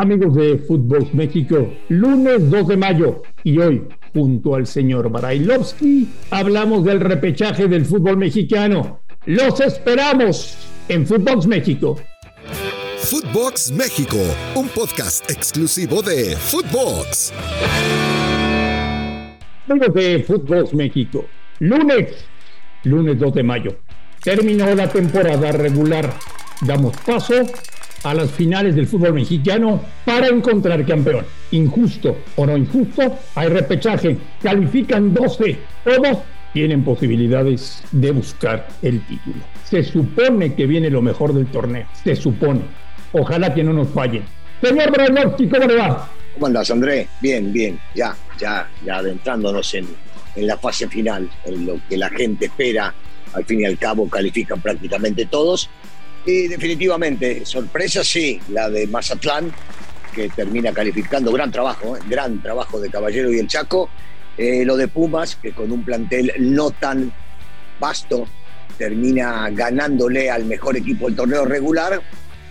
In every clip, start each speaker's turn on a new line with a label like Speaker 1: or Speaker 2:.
Speaker 1: Amigos de Fútbol México, lunes 2 de mayo y hoy, junto al señor Barailovsky, hablamos del repechaje del fútbol mexicano. Los esperamos en Footbox México.
Speaker 2: Footbox México, un podcast exclusivo de Footbox.
Speaker 1: Amigos de Footbox México, lunes, lunes 2 de mayo. Terminó la temporada regular. Damos paso a las finales del fútbol mexicano para encontrar campeón. Injusto o no injusto, hay repechaje, califican 12, todos tienen posibilidades de buscar el título. Se supone que viene lo mejor del torneo, se supone. Ojalá que no nos fallen. Señor Branovsky, ¿cómo le va?
Speaker 3: ¿Cómo andas, André? Bien, bien, ya, ya, ya adentrándonos en, en la fase final, en lo que la gente espera. Al fin y al cabo califican prácticamente todos y definitivamente, sorpresa sí, la de Mazatlán, que termina calificando, gran trabajo, ¿eh? gran trabajo de Caballero y el Chaco. Eh, lo de Pumas, que con un plantel no tan vasto, termina ganándole al mejor equipo del torneo regular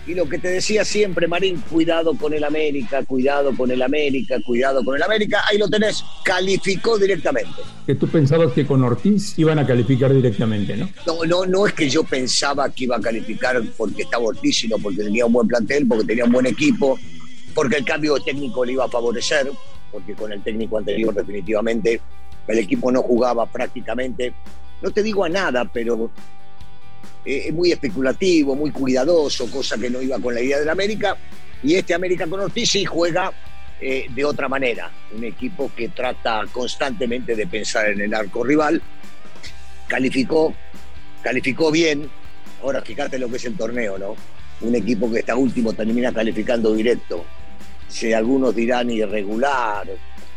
Speaker 3: y lo que te decía siempre, Marín, cuidado con el América, cuidado con el América, cuidado con el América. Ahí lo tenés, calificó directamente.
Speaker 1: Que tú pensabas que con Ortiz iban a calificar directamente, ¿no?
Speaker 3: No, no, no es que yo pensaba que iba a calificar porque estaba Ortiz, sino porque tenía un buen plantel, porque tenía un buen equipo, porque el cambio técnico le iba a favorecer, porque con el técnico anterior definitivamente el equipo no jugaba prácticamente. No te digo a nada, pero eh, muy especulativo, muy cuidadoso, cosa que no iba con la idea del América. Y este América con Ortiz sí juega eh, de otra manera. Un equipo que trata constantemente de pensar en el arco rival. Calificó, calificó bien. Ahora fíjate lo que es el torneo, ¿no? Un equipo que está último termina calificando directo. Si algunos dirán irregular,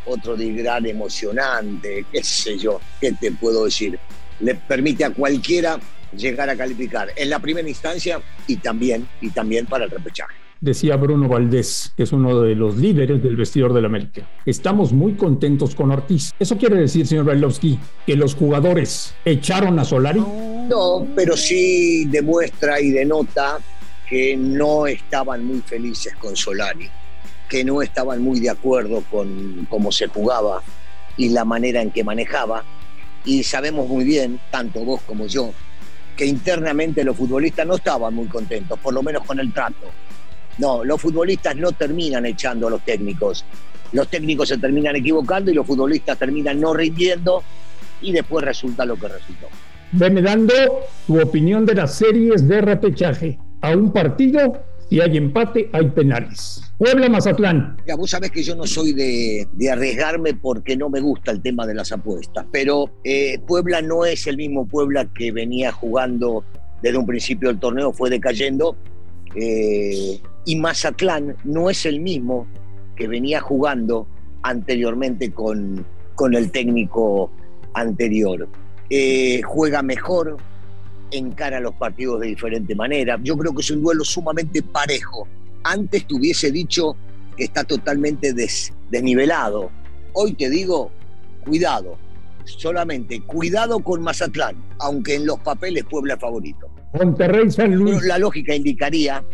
Speaker 3: otros dirán emocionante, qué sé yo, qué te puedo decir. Le permite a cualquiera llegar a calificar en la primera instancia y también, y también para el repechaje.
Speaker 1: Decía Bruno Valdés, que es uno de los líderes del vestidor del América. Estamos muy contentos con Ortiz. ¿Eso quiere decir, señor Bailovsky, que los jugadores echaron a Solari?
Speaker 3: No, pero sí demuestra y denota que no estaban muy felices con Solari, que no estaban muy de acuerdo con cómo se jugaba y la manera en que manejaba. Y sabemos muy bien, tanto vos como yo, que internamente los futbolistas no estaban muy contentos, por lo menos con el trato. No, los futbolistas no terminan echando a los técnicos. Los técnicos se terminan equivocando y los futbolistas terminan no rindiendo y después resulta lo que resultó.
Speaker 1: Veme dando tu opinión de las series de repechaje. A un partido si hay empate, hay penales. Puebla Mazatlán.
Speaker 3: Ya, vos sabés que yo no soy de, arriesgarme porque no me gusta el tema de las apuestas, pero eh, Puebla no es el mismo Puebla que venía jugando desde un principio del torneo, fue decayendo. Eh, y Mazatlán no es el mismo que venía jugando anteriormente con, con el técnico anterior. Eh, juega mejor, encara los partidos de diferente manera. Yo creo que es un duelo sumamente parejo. Antes te hubiese dicho que está totalmente desnivelado. Hoy te digo, cuidado, solamente cuidado con Mazatlán, aunque en los papeles Puebla es favorito.
Speaker 1: Monterrey San Luis.
Speaker 3: La lógica indicaría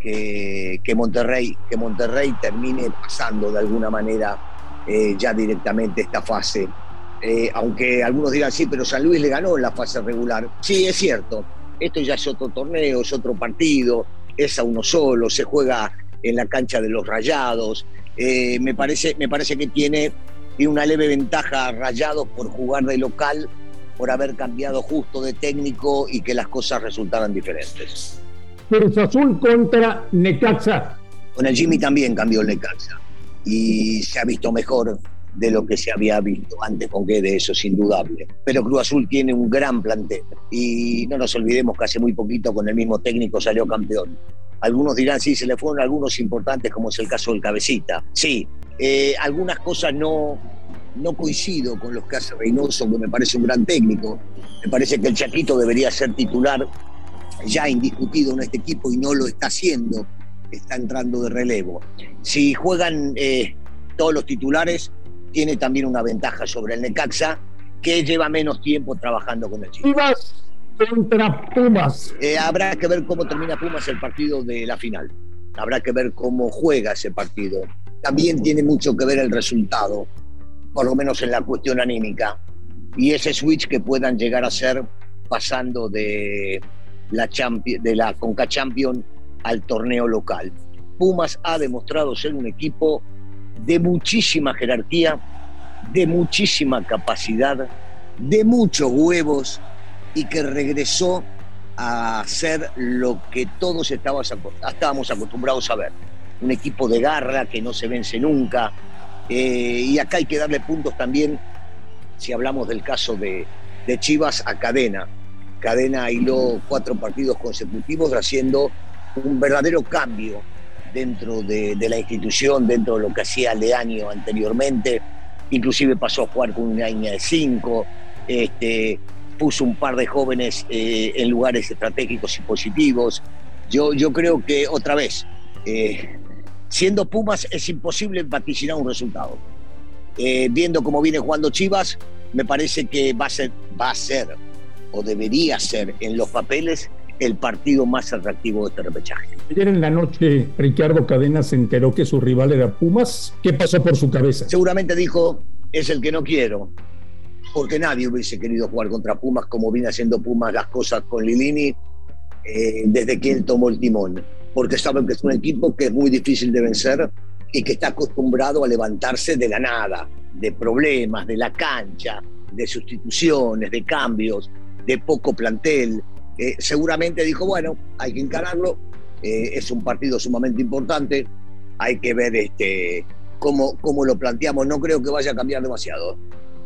Speaker 3: que, Monterrey, que Monterrey termine pasando de alguna manera eh, ya directamente esta fase eh, aunque algunos dirán, sí, pero San Luis le ganó en la fase regular. Sí, es cierto, esto ya es otro torneo, es otro partido, es a uno solo, se juega en la cancha de los Rayados. Eh, me, parece, me parece que tiene, tiene una leve ventaja Rayados por jugar de local, por haber cambiado justo de técnico y que las cosas resultaran diferentes.
Speaker 1: Cruz Azul contra Necaxa.
Speaker 3: Con el Jimmy también cambió el Necaxa y se ha visto mejor de lo que se había visto antes con de eso es indudable. Pero Cruz Azul tiene un gran plantel y no nos olvidemos que hace muy poquito con el mismo técnico salió campeón. Algunos dirán, sí, se le fueron algunos importantes, como es el caso del Cabecita. Sí, eh, algunas cosas no, no coincido con los que hace Reynoso, que me parece un gran técnico. Me parece que el Chaquito debería ser titular ya indiscutido en este equipo y no lo está haciendo. Está entrando de relevo. Si juegan eh, todos los titulares, tiene también una ventaja sobre el Necaxa, que lleva menos tiempo trabajando con el Chile.
Speaker 1: Pumas contra Pumas.
Speaker 3: Eh, habrá que ver cómo termina Pumas el partido de la final. habrá que ver cómo juega ese partido. También tiene mucho que ver el resultado, por lo menos en la cuestión anímica, y ese switch que puedan llegar a ser pasando de la, de la Conca Champion al torneo local. Pumas ha demostrado ser un equipo de muchísima jerarquía, de muchísima capacidad, de muchos huevos y que regresó a hacer lo que todos estábamos acostumbrados a ver. Un equipo de garra que no se vence nunca. Eh, y acá hay que darle puntos también, si hablamos del caso de, Chivas, a Cadena. Cadena hiló cuatro partidos consecutivos haciendo un verdadero cambio dentro de, la institución, dentro de lo que hacía Leaño anteriormente. Inclusive pasó a jugar con una línea de cinco, este, puso un par de jóvenes eh, en lugares estratégicos y positivos. Yo, yo creo que otra vez, eh, siendo Pumas es imposible vaticinar un resultado. Eh, viendo cómo viene jugando Chivas, me parece que va a ser, va a ser o debería ser en los papeles el partido más atractivo de este repechaje.
Speaker 1: Ayer en la noche Ricardo Cadena se enteró que su rival era Pumas. ¿Qué pasó por su cabeza?
Speaker 3: Seguramente dijo, es el que no quiero, porque nadie hubiese querido jugar contra Pumas como viene haciendo Pumas las cosas con Lilini eh, desde que él tomó el timón, porque saben que es un equipo que es muy difícil de vencer y que está acostumbrado a levantarse de la nada, de problemas, de la cancha, de sustituciones, de cambios, de poco plantel, seguramente dijo, bueno, hay que encararlo, eh, es un partido sumamente importante, hay que ver este, cómo, cómo lo planteamos, no creo que vaya a cambiar demasiado,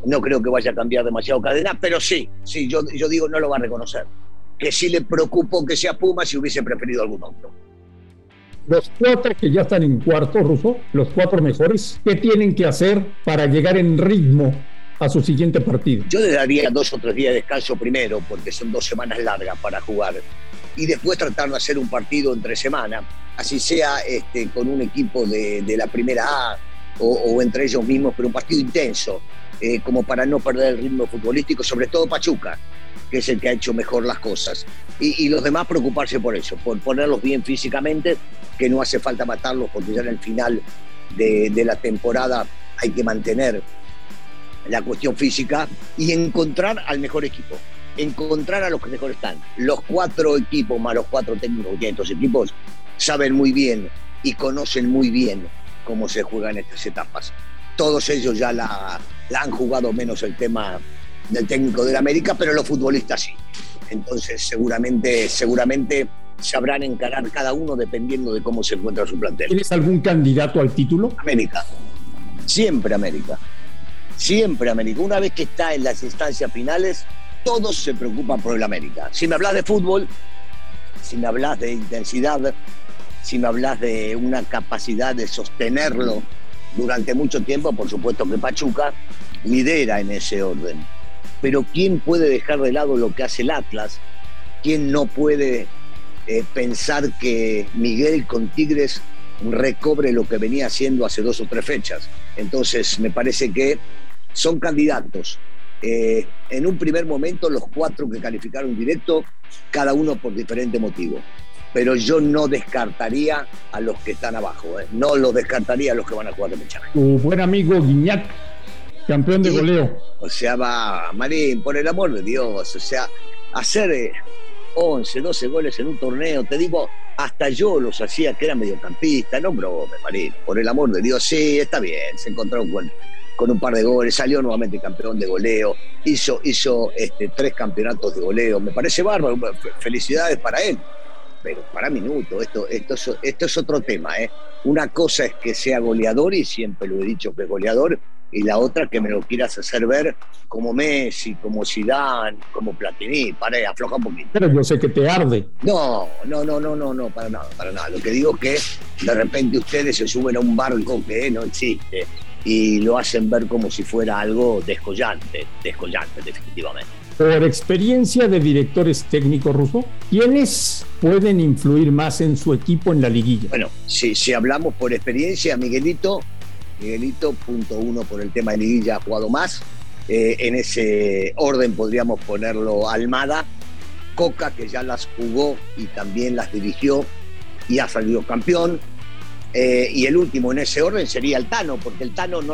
Speaker 3: no creo que vaya a cambiar demasiado cadena, pero sí, sí, yo, yo digo, no lo va a reconocer, que sí le preocupó que sea Puma si hubiese preferido algún otro.
Speaker 1: Los cuatro que ya están en cuarto, Ruso, los cuatro mejores, ¿qué tienen que hacer para llegar en ritmo a su siguiente partido?
Speaker 3: Yo le daría dos o tres días de descanso primero, porque son dos semanas largas para jugar, y después tratar de hacer un partido entre semana, así sea este, con un equipo de, la primera A o, entre ellos mismos, pero un partido intenso, eh, como para no perder el ritmo futbolístico, sobre todo Pachuca, que es el que ha hecho mejor las cosas. Y, los demás preocuparse por eso, por ponerlos bien físicamente, que no hace falta matarlos, porque ya en el final de, de la temporada hay que mantener la cuestión física y encontrar al mejor equipo, encontrar a los que mejor están. Los cuatro equipos más los cuatro técnicos que tienen estos equipos saben muy bien y conocen muy bien cómo se juegan estas etapas. Todos ellos ya la, han jugado menos el tema del técnico del América, pero los futbolistas sí. Entonces seguramente, seguramente sabrán encarar cada uno dependiendo de cómo se encuentra su plantel.
Speaker 1: ¿Tienes algún candidato al título?
Speaker 3: América. Siempre América. Siempre América. Una vez que está en las instancias finales, todos se preocupan por el América. Si me hablas de fútbol, si me hablas de intensidad, si me hablas de una capacidad de sostenerlo durante mucho tiempo, por supuesto que Pachuca lidera en ese orden. Pero ¿quién puede dejar de lado lo que hace el Atlas? ¿Quién no puede eh, pensar que Miguel con Tigres recobre lo que venía haciendo hace dos o tres fechas? Entonces, me parece que son candidatos. Eh, en un primer momento, los cuatro que calificaron directo, cada uno por diferente motivo. Pero yo no descartaría a los que están abajo, ¿eh? no los descartaría a los que van a jugar de mechaje.
Speaker 1: Tu buen amigo Guiñac, campeón de goleo.
Speaker 3: O sea, va, Marín, por el amor de Dios, o sea, hacer 11, eh, 12 goles en un torneo, te digo, hasta yo los hacía que era mediocampista, no brome, Marín, por el amor de Dios, sí, está bien, se encontró con con un par de goles, salió nuevamente campeón de goleo, hizo, hizo este, tres campeonatos de goleo, me parece bárbaro, felicidades para él, pero para minuto, esto, esto, es, esto es otro tema, ¿eh? Una cosa es que sea goleador, y siempre lo he dicho que es goleador, y la otra que me lo quieras hacer ver como Messi, como Zidane, como Platini, para afloja un poquito.
Speaker 1: Pero yo sé que te arde.
Speaker 3: No, no, no, no, no, no, para nada, para nada. Lo que digo es que de repente ustedes se suben a un barco que no existe y lo hacen ver como si fuera algo descollante, descollante definitivamente.
Speaker 1: Por experiencia de directores técnicos rusos, ¿quiénes pueden influir más en su equipo en la liguilla?
Speaker 3: Bueno, si, si hablamos por experiencia, Miguelito, Miguelito, punto uno por el tema de liguilla, ha jugado más. Eh, en ese orden podríamos ponerlo Almada, Coca, que ya las jugó y también las dirigió, y ha salido campeón. Eh, y el último en ese orden sería el Tano, porque el Tano no